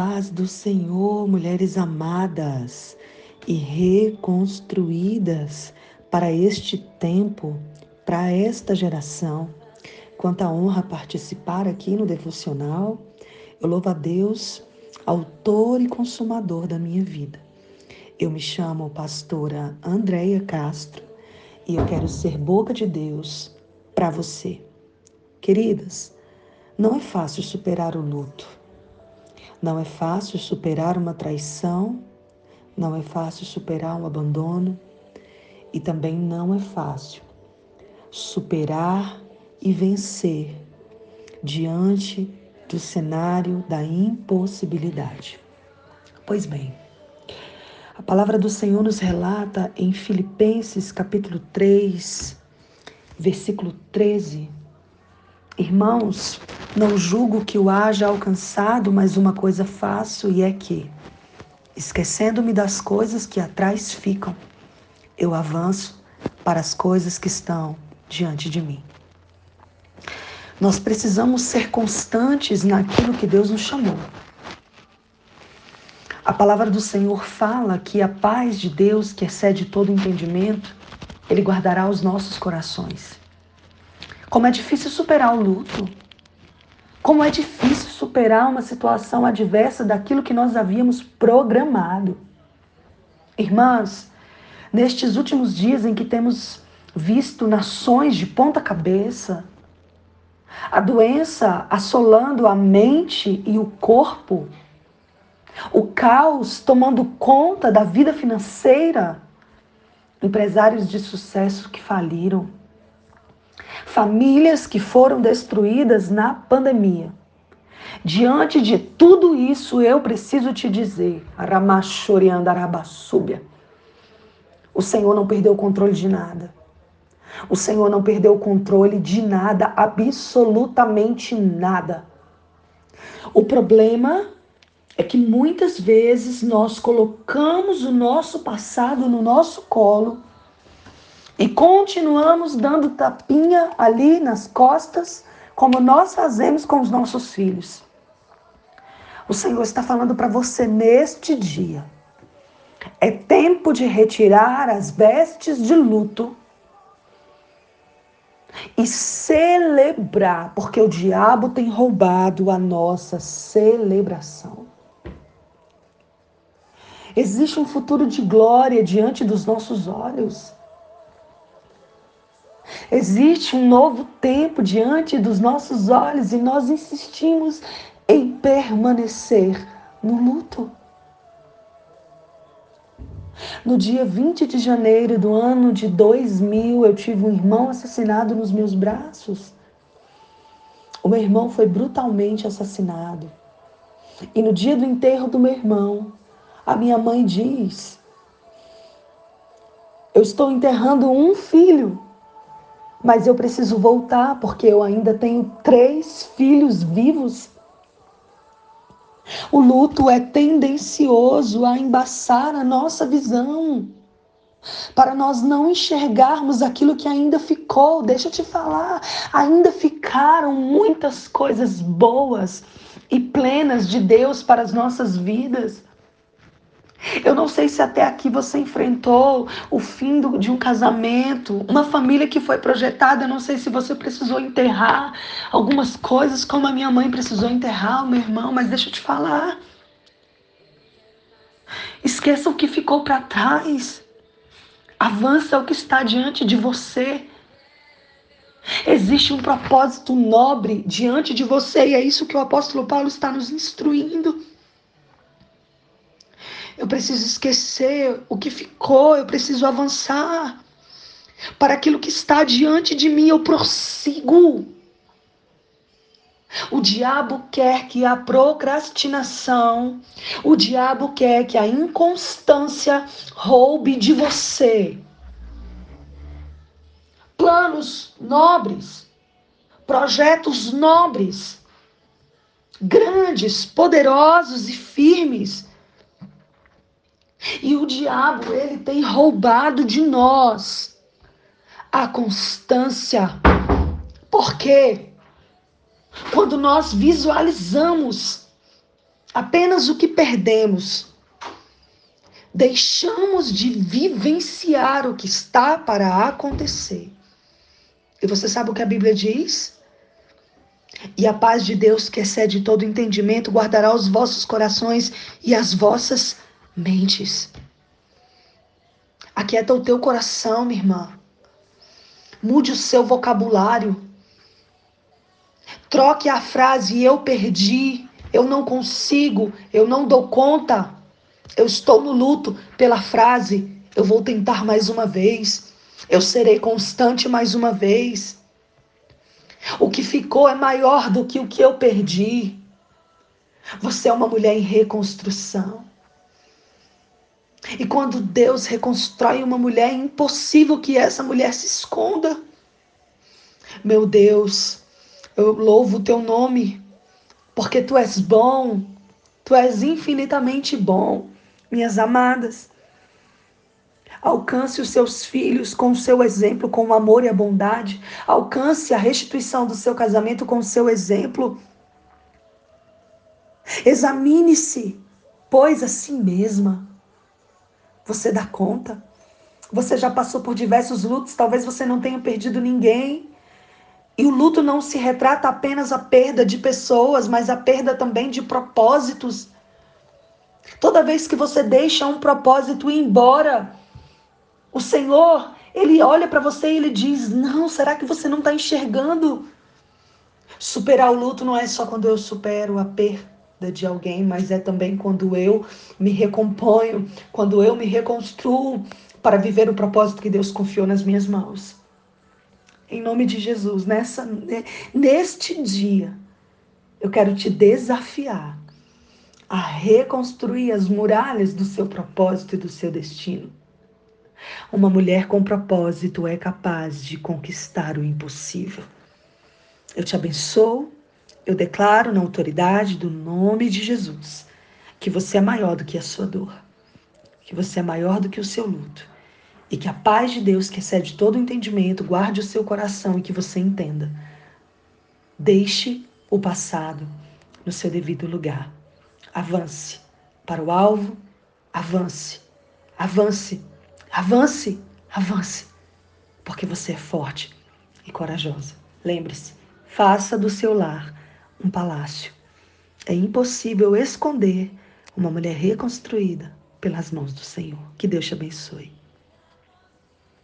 paz do Senhor, mulheres amadas e reconstruídas para este tempo, para esta geração. Quanta honra participar aqui no devocional. Eu louvo a Deus, autor e consumador da minha vida. Eu me chamo pastora Andréia Castro e eu quero ser boca de Deus para você. Queridas, não é fácil superar o luto não é fácil superar uma traição, não é fácil superar um abandono e também não é fácil superar e vencer diante do cenário da impossibilidade. Pois bem, a palavra do Senhor nos relata em Filipenses capítulo 3, versículo 13. Irmãos, não julgo que o haja alcançado, mas uma coisa faço e é que, esquecendo-me das coisas que atrás ficam, eu avanço para as coisas que estão diante de mim. Nós precisamos ser constantes naquilo que Deus nos chamou. A palavra do Senhor fala que a paz de Deus, que excede todo entendimento, Ele guardará os nossos corações. Como é difícil superar o luto, como é difícil superar uma situação adversa daquilo que nós havíamos programado. Irmãs, nestes últimos dias em que temos visto nações de ponta cabeça, a doença assolando a mente e o corpo, o caos tomando conta da vida financeira, empresários de sucesso que faliram, famílias que foram destruídas na pandemia. Diante de tudo isso, eu preciso te dizer, Ramachoriandarabasúbia, o Senhor não perdeu o controle de nada. O Senhor não perdeu o controle de nada, absolutamente nada. O problema é que muitas vezes nós colocamos o nosso passado no nosso colo e continuamos dando tapinha ali nas costas, como nós fazemos com os nossos filhos. O Senhor está falando para você neste dia. É tempo de retirar as vestes de luto e celebrar, porque o diabo tem roubado a nossa celebração. Existe um futuro de glória diante dos nossos olhos. Existe um novo tempo diante dos nossos olhos e nós insistimos em permanecer no luto. No dia 20 de janeiro do ano de 2000, eu tive um irmão assassinado nos meus braços. O meu irmão foi brutalmente assassinado. E no dia do enterro do meu irmão, a minha mãe diz: Eu estou enterrando um filho mas eu preciso voltar porque eu ainda tenho três filhos vivos. O luto é tendencioso a embaçar a nossa visão, para nós não enxergarmos aquilo que ainda ficou. Deixa eu te falar, ainda ficaram muitas coisas boas e plenas de Deus para as nossas vidas. Eu não sei se até aqui você enfrentou o fim do, de um casamento, uma família que foi projetada. Eu não sei se você precisou enterrar algumas coisas, como a minha mãe precisou enterrar o meu irmão, mas deixa eu te falar. Esqueça o que ficou para trás. Avança o que está diante de você. Existe um propósito nobre diante de você e é isso que o apóstolo Paulo está nos instruindo. Eu preciso esquecer o que ficou, eu preciso avançar. Para aquilo que está diante de mim, eu prossigo. O diabo quer que a procrastinação, o diabo quer que a inconstância roube de você planos nobres, projetos nobres, grandes, poderosos e firmes e o diabo, ele tem roubado de nós a constância. Por quê? Quando nós visualizamos apenas o que perdemos, deixamos de vivenciar o que está para acontecer. E você sabe o que a Bíblia diz? E a paz de Deus, que excede todo entendimento, guardará os vossos corações e as vossas mentes. Aquieta o teu coração, minha irmã. Mude o seu vocabulário. Troque a frase eu perdi, eu não consigo, eu não dou conta. Eu estou no luto pela frase eu vou tentar mais uma vez. Eu serei constante mais uma vez. O que ficou é maior do que o que eu perdi. Você é uma mulher em reconstrução. E quando Deus reconstrói uma mulher, é impossível que essa mulher se esconda. Meu Deus, eu louvo o teu nome, porque tu és bom, tu és infinitamente bom, minhas amadas. Alcance os seus filhos com o seu exemplo, com o amor e a bondade. Alcance a restituição do seu casamento com o seu exemplo. Examine-se, pois a si mesma. Você dá conta? Você já passou por diversos lutos, talvez você não tenha perdido ninguém. E o luto não se retrata apenas a perda de pessoas, mas a perda também de propósitos. Toda vez que você deixa um propósito ir embora, o Senhor, ele olha para você e ele diz: Não, será que você não está enxergando? Superar o luto não é só quando eu supero a perda de alguém, mas é também quando eu me recomponho, quando eu me reconstruo para viver o propósito que Deus confiou nas minhas mãos. Em nome de Jesus, nessa, neste dia, eu quero te desafiar a reconstruir as muralhas do seu propósito e do seu destino. Uma mulher com propósito é capaz de conquistar o impossível. Eu te abençoo, eu declaro na autoridade do nome de Jesus que você é maior do que a sua dor, que você é maior do que o seu luto e que a paz de Deus, que excede todo o entendimento, guarde o seu coração e que você entenda. Deixe o passado no seu devido lugar. Avance para o alvo, avance, avance Avance, avance, porque você é forte e corajosa. Lembre-se, faça do seu lar um palácio. É impossível esconder uma mulher reconstruída pelas mãos do Senhor. Que Deus te abençoe.